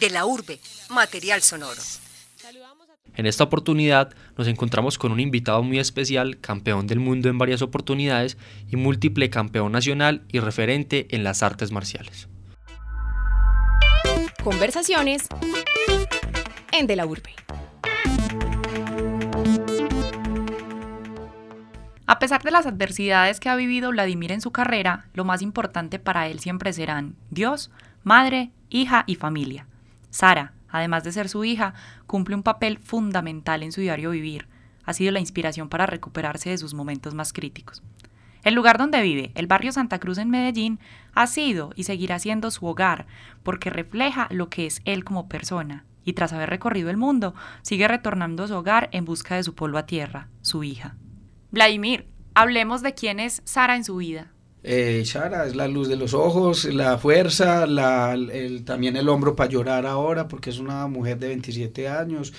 De la urbe, material sonoro. En esta oportunidad nos encontramos con un invitado muy especial, campeón del mundo en varias oportunidades y múltiple campeón nacional y referente en las artes marciales. Conversaciones en De la Urbe. A pesar de las adversidades que ha vivido Vladimir en su carrera, lo más importante para él siempre serán Dios, madre, hija y familia. Sara, además de ser su hija, cumple un papel fundamental en su diario vivir. Ha sido la inspiración para recuperarse de sus momentos más críticos. El lugar donde vive, el barrio Santa Cruz en Medellín, ha sido y seguirá siendo su hogar, porque refleja lo que es él como persona, y tras haber recorrido el mundo, sigue retornando a su hogar en busca de su polvo a tierra, su hija. Vladimir, hablemos de quién es Sara en su vida. Eh, Sara es la luz de los ojos, la fuerza, la, también el hombro para llorar ahora, porque es una mujer de 27 años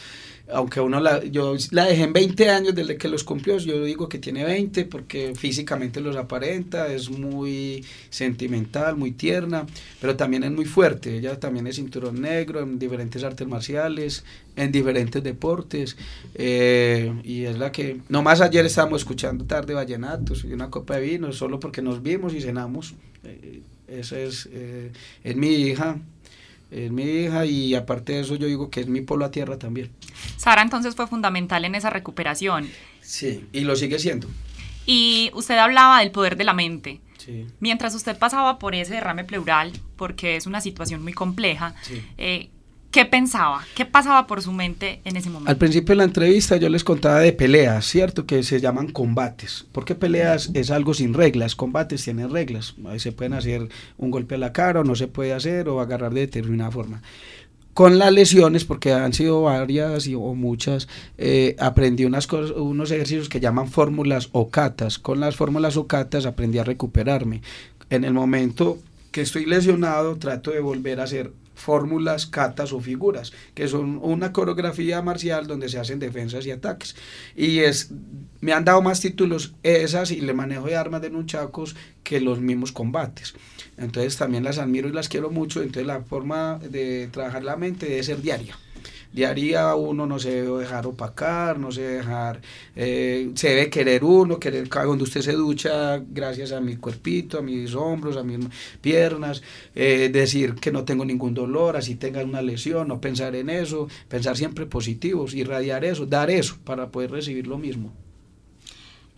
aunque uno la, yo la dejé en 20 años desde que los cumplió, yo digo que tiene 20 porque físicamente los aparenta, es muy sentimental, muy tierna, pero también es muy fuerte, ella también es cinturón negro en diferentes artes marciales, en diferentes deportes, eh, y es la que, nomás ayer estábamos escuchando tarde vallenatos y una copa de vino, solo porque nos vimos y cenamos, eh, esa es, eh, es mi hija, es mi hija y aparte de eso yo digo que es mi pueblo a tierra también. Sara entonces fue fundamental en esa recuperación. Sí, y lo sigue siendo. Y usted hablaba del poder de la mente. Sí. Mientras usted pasaba por ese derrame pleural, porque es una situación muy compleja, sí. eh, ¿Qué pensaba? ¿Qué pasaba por su mente en ese momento? Al principio de la entrevista yo les contaba de peleas, ¿cierto? Que se llaman combates. Porque peleas es algo sin reglas, combates tienen reglas. Se pueden hacer un golpe a la cara o no se puede hacer o agarrar de determinada forma. Con las lesiones, porque han sido varias y, o muchas, eh, aprendí unas cosas, unos ejercicios que llaman fórmulas o catas. Con las fórmulas o catas aprendí a recuperarme. En el momento que estoy lesionado, trato de volver a hacer fórmulas, catas o figuras, que son una coreografía marcial donde se hacen defensas y ataques. Y es, me han dado más títulos esas y le manejo de armas de nunchacos que los mismos combates. Entonces también las admiro y las quiero mucho, entonces la forma de trabajar la mente debe ser diaria diaria uno no se debe dejar opacar, no se debe dejar, eh, se debe querer uno, querer cuando usted se ducha, gracias a mi cuerpito, a mis hombros, a mis piernas, eh, decir que no tengo ningún dolor, así tenga una lesión, no pensar en eso, pensar siempre positivos, irradiar eso, dar eso para poder recibir lo mismo.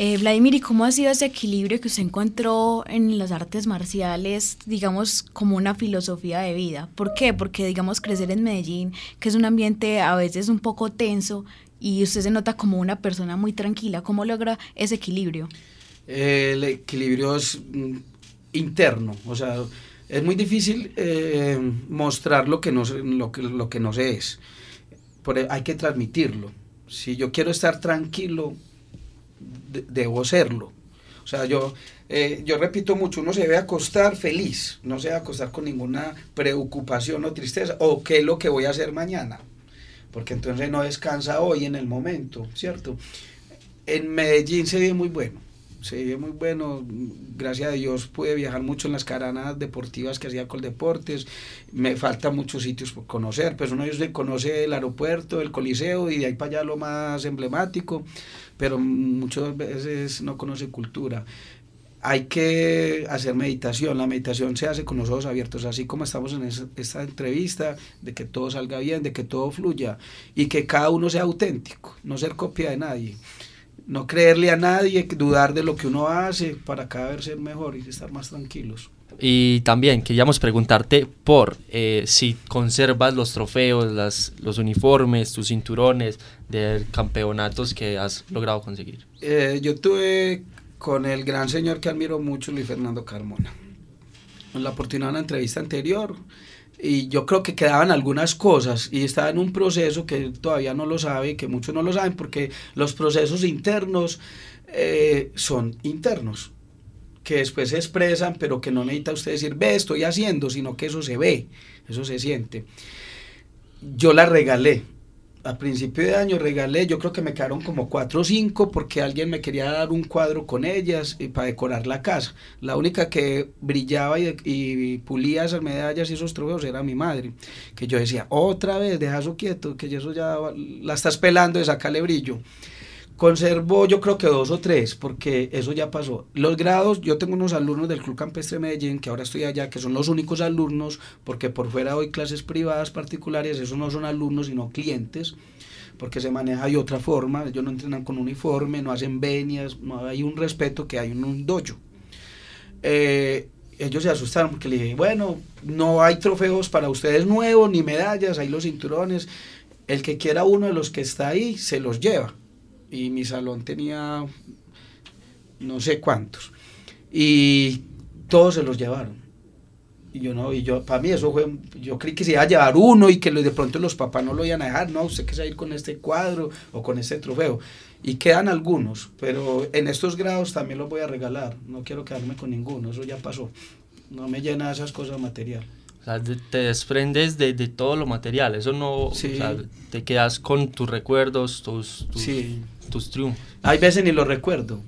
Eh, Vladimir, ¿y cómo ha sido ese equilibrio que usted encontró en las artes marciales, digamos, como una filosofía de vida? ¿Por qué? Porque, digamos, crecer en Medellín, que es un ambiente a veces un poco tenso, y usted se nota como una persona muy tranquila. ¿Cómo logra ese equilibrio? el equilibrio es mm, interno, o sea, es muy difícil eh, mostrar lo que, no, se es. Por, hay que transmitirlo. Si yo quiero estar tranquilo, debo serlo. O sea, yo, eh, yo repito mucho, uno se debe acostar feliz, no se debe acostar con ninguna preocupación o tristeza, o qué es lo que voy a hacer mañana, porque entonces no descansa hoy en el momento, ¿cierto? En Medellín se ve muy bueno, se ve muy bueno, gracias a Dios pude viajar mucho en las caranas deportivas que hacía con deportes, me faltan muchos sitios por conocer, pero uno se conoce el aeropuerto, el coliseo y de ahí para allá lo más emblemático, pero muchas veces no conoce cultura. Hay que hacer meditación, la meditación se hace con los ojos abiertos, así como estamos en esta entrevista, de que todo salga bien, de que todo fluya y que cada uno sea auténtico, no ser copia de nadie no creerle a nadie, dudar de lo que uno hace para cada vez ser mejor y estar más tranquilos. Y también queríamos preguntarte por eh, si conservas los trofeos, las, los uniformes, tus cinturones de campeonatos que has logrado conseguir. Eh, yo tuve con el gran señor que admiro mucho, Luis Fernando Carmona. En la oportunidad de una entrevista anterior, y yo creo que quedaban algunas cosas y estaba en un proceso que todavía no lo sabe, que muchos no lo saben, porque los procesos internos eh, son internos que después se expresan, pero que no necesita usted decir, ve, estoy haciendo, sino que eso se ve, eso se siente. Yo la regalé, a principio de año regalé, yo creo que me quedaron como cuatro o cinco porque alguien me quería dar un cuadro con ellas y para decorar la casa. La única que brillaba y, pulía esas medallas y esos trofeos era mi madre, que yo decía, otra vez, deja eso quieto, que eso ya la estás pelando de sacarle brillo. Conservo yo creo que dos o tres, porque eso ya pasó. Los grados, yo tengo unos alumnos del Club Campestre Medellín, que ahora estoy allá, que son los únicos alumnos, porque por fuera doy clases privadas particulares, esos no son alumnos, sino clientes, porque se maneja de otra forma, ellos no entrenan con uniforme, no hacen venias, no hay un respeto que hay en un dojo. Eh, ellos se asustaron porque le dije, bueno, no hay trofeos para ustedes nuevos, ni medallas, hay los cinturones, el que quiera uno de los que está ahí, se los lleva y mi salón tenía no sé cuántos. Y todos se los llevaron. Y yo no, y yo, para mí eso fue, yo creí que se iba a llevar uno y que de pronto los papás no lo iban a dejar, no, usted que se a ir con este cuadro o con este trofeo. Y quedan algunos, pero en estos grados también los voy a regalar, no quiero quedarme con ninguno, eso ya pasó. No me llena esas cosas material. Sea, te desprendes de, de, todo lo material, eso no, Sí. o sea, te quedas con tus recuerdos, tus, tus, Sí. tus triunfos. Hay veces ni lo recuerdo.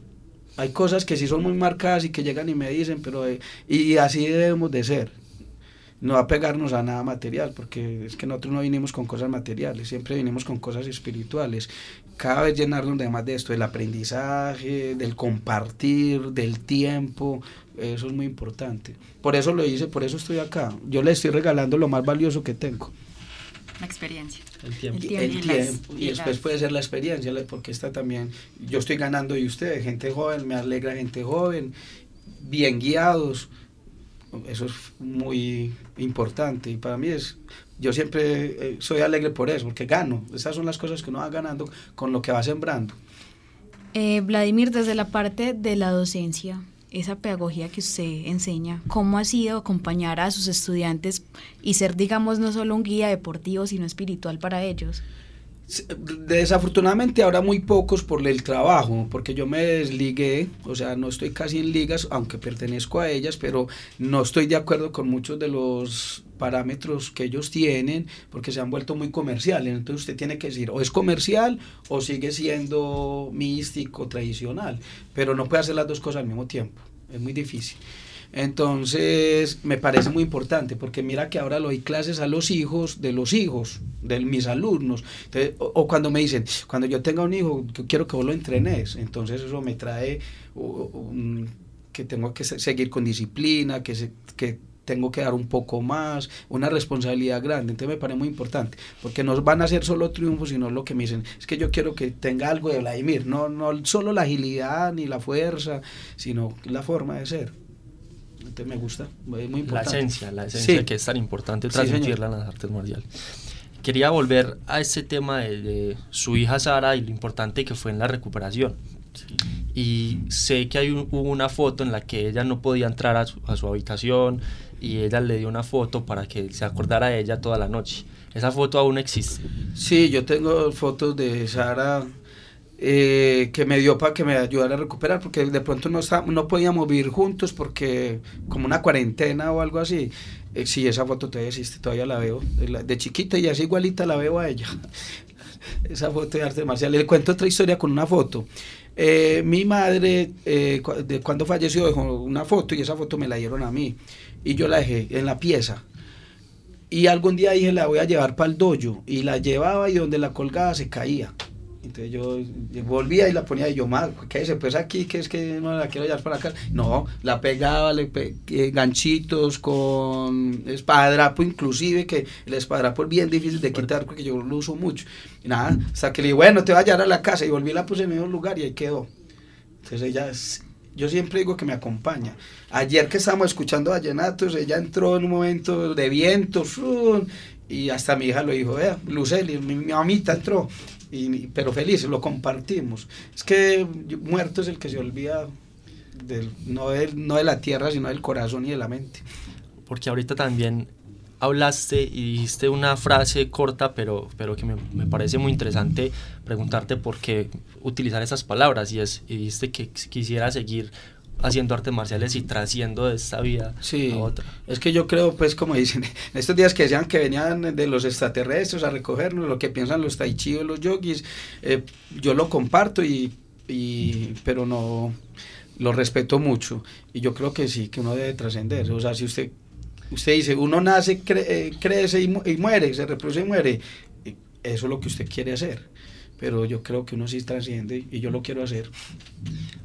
Hay cosas que sí son muy marcadas y que llegan y me dicen, pero eh, y así debemos de ser. No apegarnos a nada material, porque es que nosotros no vinimos con cosas materiales, siempre vinimos con cosas espirituales. Cada vez llenarnos de más de esto, del aprendizaje, del compartir, del tiempo, eso es muy importante. Por eso lo hice, por eso estoy acá. Yo le estoy regalando lo más valioso que tengo. La experiencia. El tiempo. El Y tiempo. el Y las- tiempo, y y después las- puede ser la experiencia, porque esta también, yo estoy ganando y ustedes, gente joven, me alegra gente joven, bien guiados, eso es muy importante y para mí es, yo siempre eh, soy alegre por eso, porque gano, esas son las cosas que uno va ganando con lo que va sembrando. Eh, Vladimir, desde la parte de la docencia, esa pedagogía que usted enseña, ¿cómo ha sido acompañar a sus estudiantes y ser, digamos, no solo un guía deportivo, sino espiritual para ellos? Desafortunadamente ahora muy pocos por el trabajo, porque yo me desligué, o sea, no estoy casi en ligas, aunque pertenezco a ellas, pero no estoy de acuerdo con muchos de los parámetros que ellos tienen, porque se han vuelto muy comerciales. Entonces usted tiene que decir, o es comercial o sigue siendo místico, tradicional, pero no puede hacer las dos cosas al mismo tiempo, es muy difícil. Entonces, me parece muy importante, porque mira que ahora le doy clases a los hijos de los hijos, de mis alumnos. O, cuando me dicen, cuando yo tenga un hijo, quiero que vos lo entrenes. Entonces, eso me trae que tengo que se- seguir con disciplina, que, se- que tengo que dar un poco más, una responsabilidad grande. Entonces, me parece muy importante, porque no van a ser solo triunfos, sino lo que me dicen, es que yo quiero que tenga algo de Vladimir, no, no solo la agilidad ni la fuerza, sino la forma de ser. Me gusta, es muy La importante. esencia, la esencia Sí. que es tan importante Sí, transmitirla en las artes marciales. Quería volver a este tema de, de su hija Sara y lo importante que fue en la recuperación. Y sé que hay un- hubo una foto en la que ella no podía entrar a su, a su habitación y ella le dio una foto para que se acordara de ella toda la noche. Esa foto aún existe. Sí, yo tengo fotos de Sara eh, que me dio para que me ayudara a recuperar, porque de pronto no, está, no podíamos vivir juntos porque como una cuarentena o algo así. Eh, sí, esa foto todavía existe, todavía la veo. De, la- de chiquita y así igualita la veo a ella. esa foto de arte marcial. Le cuento otra historia con una foto. Eh, mi madre, eh, de cuando falleció, dejó una foto y esa foto me la dieron a mí. Y yo la dejé en la pieza. Y algún día dije, la voy a llevar para el dojo. Y la llevaba y donde la colgaba se caía. Entonces yo volvía y la ponía y yo, mal, quédese pues aquí, que es que no la quiero llevar para acá. No, la pegaba, le pe- eh, ganchitos con espadrapo inclusive, que el espadrapo es bien difícil de quitar porque yo lo uso mucho. Y nada, hasta que le dije, bueno, te voy a llevar a la casa y volví y la puse en el mismo lugar y ahí quedó. Entonces ella, yo siempre digo que me acompaña. Ayer que estábamos escuchando vallenatos, ella entró en un momento de viento, y hasta mi hija lo dijo, vea, Luceli, mi, mi mamita entró, pero felices, lo compartimos. Es que muerto es el que se olvida, no, no de la tierra, sino del corazón y de la mente. Porque ahorita también hablaste y dijiste una frase corta, pero, pero que me, me parece muy interesante preguntarte por qué utilizar esas palabras. Y, es, y dijiste que quisiera seguir haciendo artes marciales y trasciendo de esta vida sí. a otra. Es que yo creo, pues, como dicen, en estos días que decían que venían de los extraterrestres a recogernos, lo que piensan los tai chi o los yogis, eh, yo lo comparto y, y, pero no, lo respeto mucho. Y yo creo que sí, que uno debe trascender. O sea, si usted, usted dice, uno nace, cre- eh, crece y, mu- y muere, se reproduce y muere, y eso es lo que usted quiere hacer. Pero yo creo que uno sí trasciende y yo lo quiero hacer.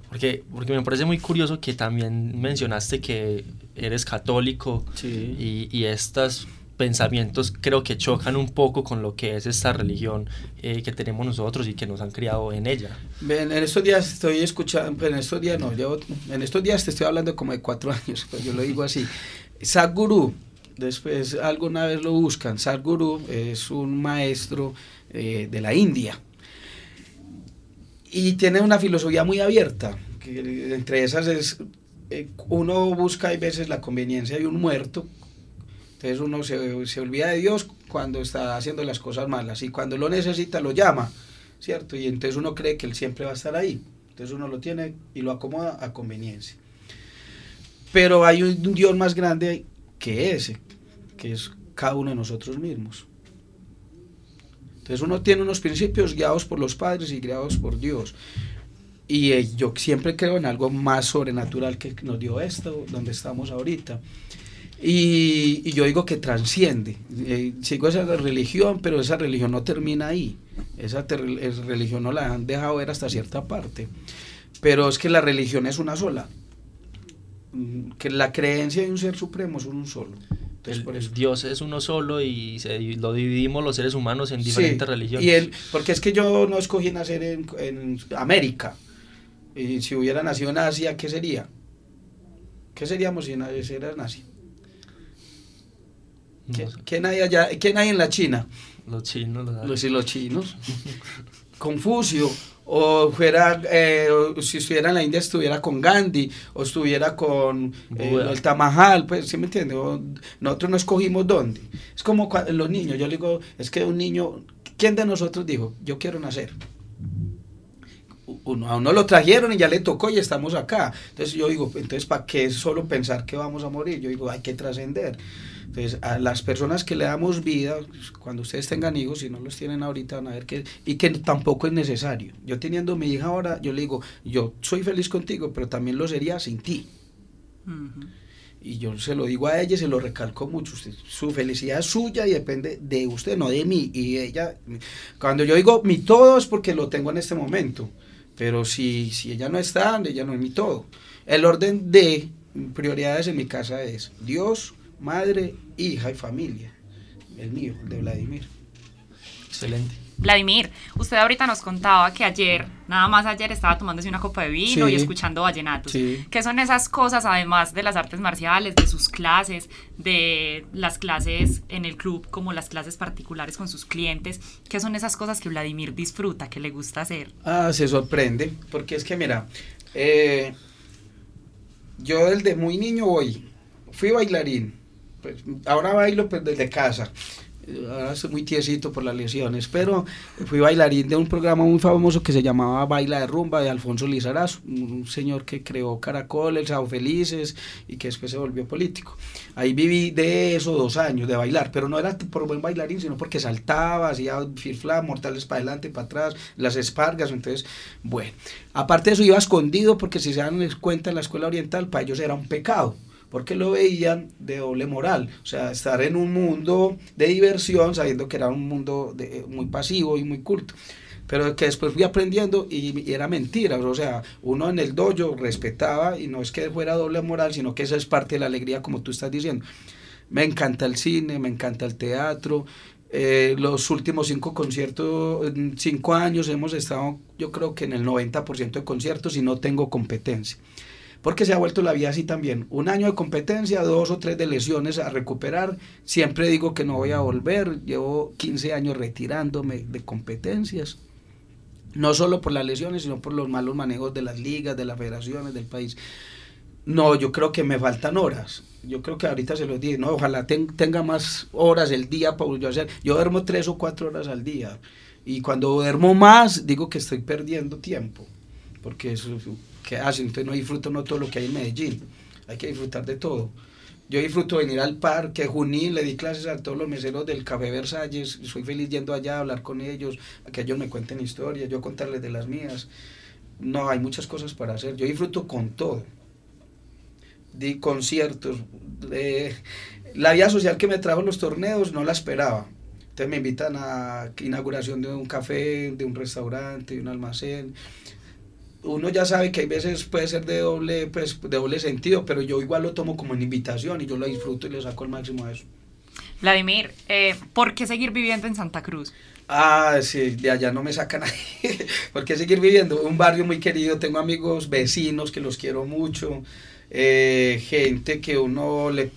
Porque, porque me parece muy curioso que también mencionaste que eres católico Sí. y, y estos pensamientos creo que chocan un poco con lo que es esta religión eh, que tenemos nosotros y que nos han criado en ella. En, en estos días estoy escuchando, en estos días no, llevo, en estos días te estoy hablando como de cuatro años, pues yo lo digo así. Sadhguru, después alguna vez lo buscan, Sadhguru es un maestro eh, de la India y tiene una filosofía muy abierta, que entre esas es, eh, uno busca hay veces la conveniencia de un muerto, entonces uno se, se olvida de Dios cuando está haciendo las cosas malas y cuando lo necesita lo llama, ¿cierto? Y entonces uno cree que Él siempre va a estar ahí, entonces uno lo tiene y lo acomoda a conveniencia. Pero hay un Dios más grande que ese, que es cada uno de nosotros mismos. Entonces uno tiene unos principios guiados por los padres y guiados por Dios. Y eh, yo siempre creo en algo más sobrenatural que nos dio esto, donde estamos ahorita. Y, yo digo que transciende. Eh, sigo esa religión, pero esa religión no termina ahí. Esa ter- es- religión no la han dejado ver hasta cierta parte. Pero es que la religión es una sola. Mm, Que la creencia de un ser supremo es un solo. Entonces, El, por el eso. Dios es uno solo y se, y lo dividimos los seres humanos en Sí, diferentes religiones. Y él, porque es que yo no escogí nacer en, en América. Y si hubiera nacido en Asia, ¿qué sería? ¿Qué seríamos si naciera en Asia? No ¿Qué- sé, ¿Quién hay allá? ¿Quién hay en la China? los chinos, los, Los, y los chinos. Confucio. O fuera, eh, o si estuviera en la India, estuviera con Gandhi, o estuviera con eh, el Tamahal, pues, ¿sí me entiende? O nosotros no escogimos dónde. Es como cua- los niños, yo le digo, es que un niño, ¿quién de nosotros dijo, yo quiero nacer? Uno, a uno lo trajeron y ya le tocó y estamos acá. Entonces yo digo, entonces ¿para qué solo pensar que vamos a morir? Yo digo, hay que trascender. Entonces a las personas que le damos vida, cuando ustedes tengan hijos, si no los tienen ahorita, van a ver que, y que tampoco es necesario. Yo teniendo mi hija ahora, yo le digo, yo soy feliz contigo, pero también lo sería sin ti. Ujú. Y yo se lo digo a ella y se lo recalco mucho. Usted, su felicidad es suya y depende de usted, no de mí. Y ella, cuando yo digo mi todo es porque lo tengo en este momento. Pero si, si ella no está, ella no es mi todo. El orden de prioridades en mi casa es Dios, madre, hija y familia. El mío, el de Vladimir. excelente. Vladimir, usted ahorita nos contaba que ayer, nada más ayer, estaba tomándose una copa de vino Sí. y escuchando vallenatos. Sí. ¿Qué son esas cosas, además de las artes marciales, de sus clases, de las clases en el club, como las clases particulares con sus clientes? ¿Qué son esas cosas que Vladimir disfruta, que le gusta hacer? Ah, se sorprende, porque es que mira, eh, yo desde muy niño voy, fui bailarín, pues, ahora bailo pues, desde casa, ahora estoy muy tiesito por las lesiones, pero fui bailarín de un programa muy famoso que se llamaba Baila de Rumba de Alfonso Lizarazo, un señor que creó Caracol, El Sao Felices y que después se volvió político. Ahí viví de eso dos años, de bailar, pero no era por buen bailarín, sino porque saltaba, hacía firfla, mortales para adelante, para atrás, las espargas, entonces, bueno. Aparte de eso iba escondido porque si se dan cuenta en la escuela oriental, para ellos era un pecado porque lo veían de doble moral, o sea, estar en un mundo de diversión sabiendo que era un mundo de- muy pasivo y muy culto, pero que después fui aprendiendo y, y era mentira, o sea, uno en el dojo respetaba y no es que fuera doble moral, sino que esa es parte de la alegría como tú estás diciendo. Me encanta el cine, me encanta el teatro. eh, los últimos cinco conciertos, cinco años hemos estado, yo creo que en el 90% de conciertos y no tengo competencia porque se ha vuelto la vida así también. Un año de competencia, dos o tres de lesiones a recuperar. Siempre digo que no voy a volver. Llevo 15 años retirándome de competencias. No solo por las lesiones, sino por los malos manejos de las ligas, de las federaciones, del país. No, yo creo que me faltan horas. Yo creo que ahorita se los dije, no, ojalá ten- tenga más horas el día para yo hacer. Yo duermo tres o cuatro horas al día. Y cuando duermo más, digo que estoy perdiendo tiempo. Porque eso, ¿qué hace? Entonces no disfruto no todo lo que hay en Medellín. Hay que disfrutar de todo. Yo disfruto venir al parque Junín, le di clases a todos los meseros del Café Versalles, soy feliz yendo allá a hablar con ellos, a que ellos me cuenten historias, yo contarles de las mías. No, hay muchas cosas para hacer. Yo disfruto con todo. Di conciertos. la vida social que me trajo los torneos no la esperaba. Entonces me invitan a inauguración de un café, de un restaurante, de un almacén uno ya sabe que hay veces puede ser de doble, pues, de doble sentido, pero yo igual lo tomo como una invitación y yo lo disfruto y le saco el máximo a eso. Vladimir, eh, ¿por qué seguir viviendo en Santa Cruz? Ah, sí, de allá no me saca nadie. ¿Por qué seguir viviendo? Un barrio muy querido, tengo amigos vecinos que los quiero mucho. Eh, gente que uno le,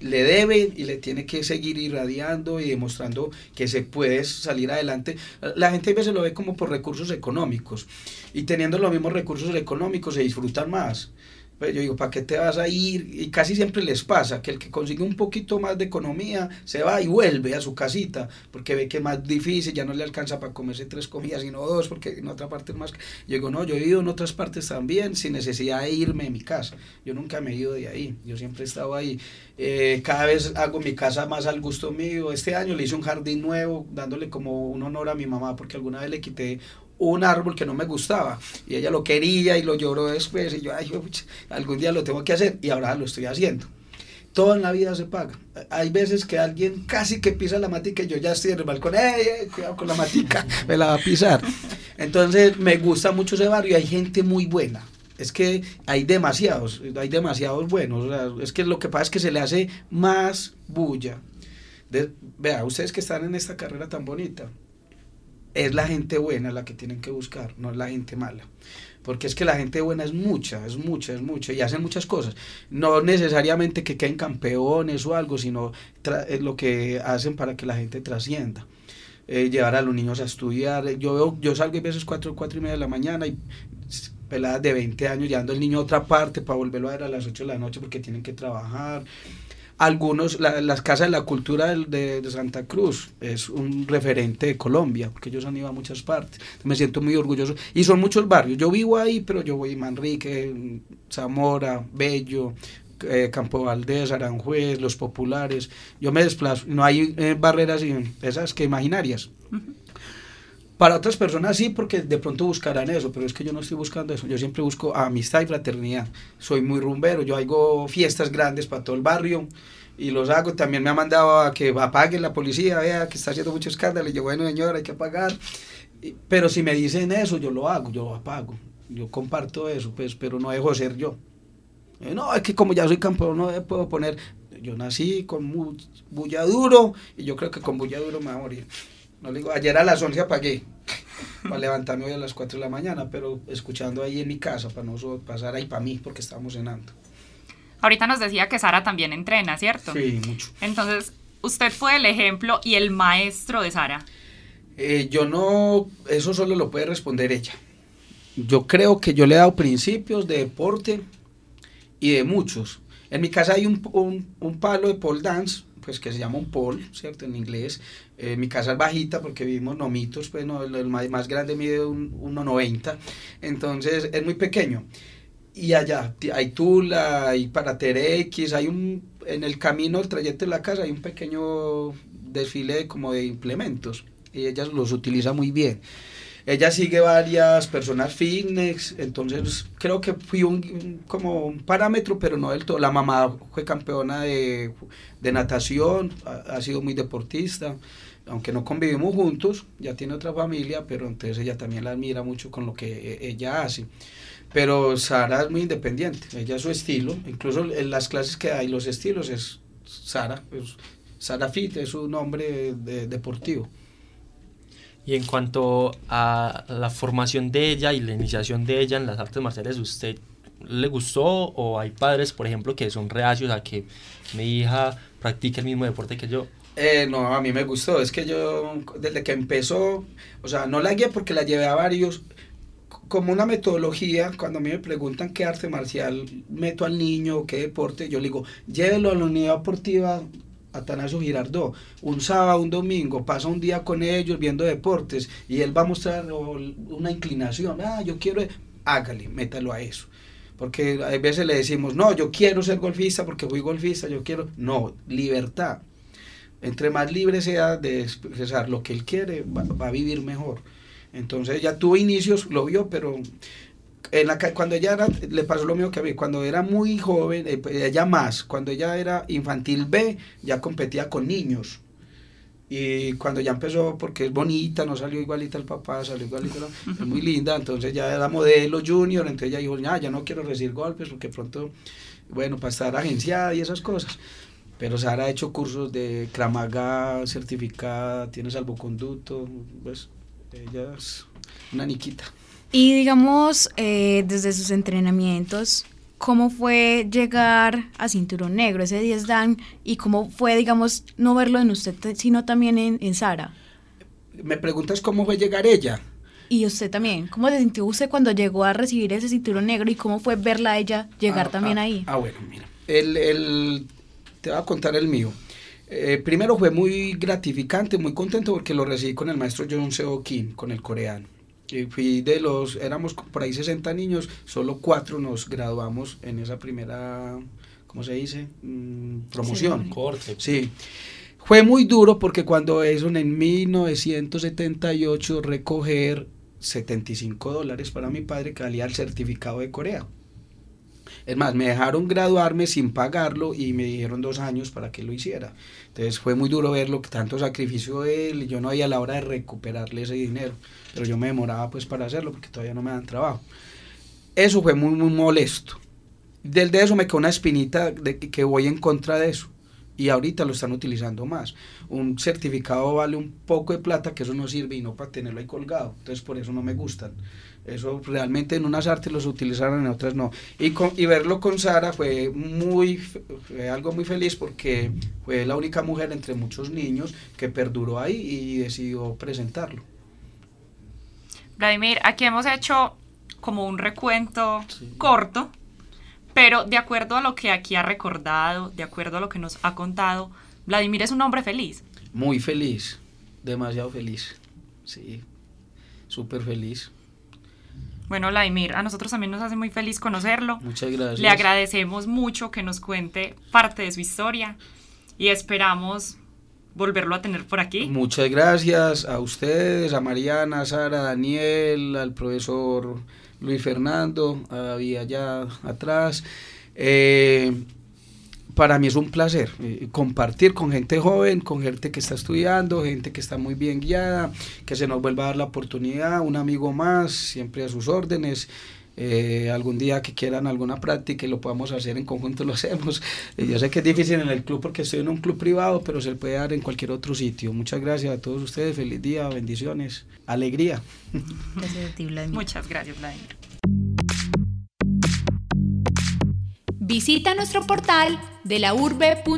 le, debe y le tiene que seguir irradiando y demostrando que se puede salir adelante. La gente a veces lo ve como por recursos económicos y teniendo los mismos recursos económicos se disfrutan más. Pues yo digo, ¿para qué te vas a ir? Y casi siempre les pasa que el que consigue un poquito más de economía se va y vuelve a su casita porque ve que es más difícil, ya no le alcanza para comerse tres comidas, sino dos, porque en otra parte es más. Yo digo, no, yo he ido en otras partes también sin necesidad de irme de mi casa. Yo nunca me he ido de ahí, yo siempre he estado ahí. Eh, cada vez hago mi casa más al gusto mío. Este año le hice un jardín nuevo, dándole como un honor a mi mamá, porque alguna vez le quité un árbol que no me gustaba y ella lo quería y lo lloró después y yo, ay, algún día lo tengo que hacer y ahora lo estoy haciendo. Todo en la vida se paga. Hay veces que alguien casi que pisa la matica y yo ya estoy en el balcón, ¡Ey, cuidado con la matica, me la va a pisar! Entonces me gusta mucho ese barrio hay gente muy buena. Es que hay demasiados, hay demasiados buenos. es que lo que pasa es que se le hace más bulla. vea, ustedes que están en esta carrera tan bonita, es la gente buena la que tienen que buscar, no es la gente mala. Porque es que la gente buena es mucha, es mucha, es mucha, y hacen muchas cosas. No necesariamente que queden campeones o algo, sino es lo que hacen para que la gente trascienda. Eh, llevar a los niños a estudiar. Yo, yo salgo a veces 4, cuatro y media de la mañana y peladas de 20 años llevando al niño a otra parte para volverlo a ver a las 8 de la noche porque tienen que trabajar algunos, las casas de la cultura de, de, Santa Cruz es un referente de Colombia, porque ellos han ido a muchas partes. Me siento muy orgulloso. Y son muchos barrios. Yo vivo ahí, pero yo voy a Manrique, Zamora, Bello, eh, Campo Valdés, Aranjuez, Los Populares. Yo me desplazo. No hay eh, barreras esas que imaginarias. Para otras personas sí, porque de pronto buscarán eso, pero es que yo no estoy buscando eso. Yo siempre busco amistad y fraternidad. Soy muy rumbero, yo hago fiestas grandes para todo el barrio y los hago. También me ha mandado a que apaguen la policía, vea que está haciendo mucho escándalo. Y yo, bueno, señor, hay que apagar. Pero si me dicen eso, yo lo hago, yo lo apago. Yo comparto eso, pues, pero no dejo ser yo. Eh, no, es que como ya soy campeón, no puedo poner. Yo nací con bulla duro y yo creo que con bulla duro me voy a morir. No le digo, ayer a las 11 apagué para levantarme hoy a las 4 de la mañana, pero escuchando ahí en mi casa para no pasar ahí para mí porque estábamos cenando. Ahorita nos decía que Sara también entrena, ¿cierto? Sí, mucho. Entonces, usted fue el ejemplo y el maestro de Sara. Eh, yo no, eso solo lo puede responder ella. Yo creo que yo le he dado principios de deporte y de muchos. En mi casa hay un, un, un palo de pole dance pues que se llama un pole, ¿cierto? En inglés. Eh, mi casa es bajita porque vivimos nomitos, pues no, el, más, grande mide un 1,90, entonces es muy pequeño. Y allá hay Tula, hay para X, hay un, en el camino, el trayecto de la casa, hay un pequeño desfile como de implementos y ella los utiliza muy bien. Ella sigue varias personas fitness, entonces creo que fui un, como un parámetro, pero no del todo. La mamá fue campeona de, de natación, ha, sido muy deportista, aunque no convivimos juntos, ya tiene otra familia, pero entonces ella también la admira mucho con lo que e, ella hace. Pero Sara es muy independiente, ella es su estilo, incluso en las clases que hay, los estilos es Sara, Sara Fit es su nombre deportivo. Y en cuanto a la formación de ella y la iniciación de ella en las artes marciales, ¿usted le gustó o hay padres, por ejemplo, que son reacios a que mi hija practique el mismo deporte que yo? Eh, no, a mí me gustó. Es que yo, desde que empezó, o sea, no la guié porque la llevé a varios, como una metodología, cuando a mí me preguntan qué arte marcial meto al niño, qué deporte, yo le digo, llévelo a la unidad deportiva Atanasio Girardó, un sábado, un domingo, pasa un día con ellos viendo deportes y él va a mostrar una inclinación, ah, yo quiero, hágale, métalo a eso. Porque a veces le decimos, no, yo quiero ser golfista porque fui golfista, yo quiero. No, libertad. Entre más libre sea de expresar lo que él quiere, va, a vivir mejor. Entonces ya tuvo inicios, lo vio, pero en la, cuando ella era, le pasó lo mismo que a mí, cuando era muy joven, eh, pues, ella más, cuando ella era infantil B, ya competía con niños. Y cuando ya empezó, porque es bonita, no salió igualita el papá, salió igualita, es muy linda, entonces ya era modelo junior, entonces ella dijo, ya, ya no quiero recibir golpes porque pronto, bueno, para estar agenciada y esas cosas. Pero Sara ha hecho cursos de Kramaga, certificada, tiene salvoconducto, pues ella es una niquita. Y digamos, eh, desde sus entrenamientos, ¿cómo fue llegar a Cinturón Negro, ese 10 Dan? ¿Y cómo fue, digamos, no verlo en usted, sino también en, en Sara? Me preguntas cómo fue llegar ella. Y usted también, ¿cómo se sintió usted cuando llegó a recibir ese cinturón negro y cómo fue verla a ella llegar ah, también ah, ahí? Ah, bueno, mira, el, el, te voy a contar el mío. Eh, primero fue muy gratificante, muy contento porque lo recibí con el maestro John Seo Kim, con el coreano. Y fui de los, éramos por ahí 60 niños, solo cuatro nos graduamos en esa primera, ¿cómo se dice? Mm, promoción. Corte. Sí. Fue muy duro porque cuando eso en 1978 recoger 75 dólares para mi padre que valía el certificado de Corea. Es más, me dejaron graduarme sin pagarlo y me dijeron dos años para que lo hiciera. Entonces fue muy duro verlo, que tanto sacrificio él y yo no había la hora de recuperarle ese dinero. Pero yo me demoraba pues para hacerlo porque todavía no me dan trabajo. Eso fue muy, muy molesto. Del de eso me quedó una espinita de que voy en contra de eso. Y ahorita lo están utilizando más. Un certificado vale un poco de plata, que eso no sirve y no para tenerlo ahí colgado. Entonces por eso no me gustan. Eso realmente en unas artes los utilizaron, en otras no. Y, con, y verlo con Sara fue, muy, fue algo muy feliz porque fue la única mujer entre muchos niños que perduró ahí y decidió presentarlo. Vladimir, aquí hemos hecho como un recuento corto, pero de acuerdo a lo que aquí ha recordado, de acuerdo a lo que nos ha contado, Vladimir es un hombre feliz. Muy feliz, demasiado feliz, sí, súper feliz. Bueno, Vladimir, a nosotros también nos hace muy feliz conocerlo. Muchas gracias. Le agradecemos mucho que nos cuente parte de su historia y esperamos volverlo a tener por aquí. Muchas gracias a ustedes, a Mariana, a Sara, a Daniel, al profesor Luis Fernando, había allá atrás. Eh, para mí es un placer eh, compartir con gente joven, con gente que está estudiando, gente que está muy bien guiada, que se nos vuelva a dar la oportunidad, un amigo más, siempre a sus órdenes. Eh, algún día que quieran alguna práctica y lo podamos hacer en conjunto, lo hacemos. Eh, yo sé que es difícil en el club porque estoy en un club privado, pero se puede dar en cualquier otro sitio. Muchas gracias a todos ustedes, feliz día, bendiciones, alegría. Muchas gracias, Vladimir. Visita nuestro portal de la urbe.uda.edu.co.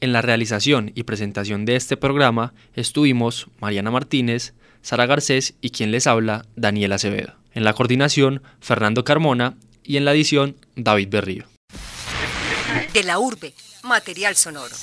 En la realización y presentación de este programa estuvimos Mariana Martínez, Sara Garcés y quien les habla, Daniel Acevedo. En la coordinación, Fernando Carmona y en la edición, David Berrío. De la urbe, material sonoro.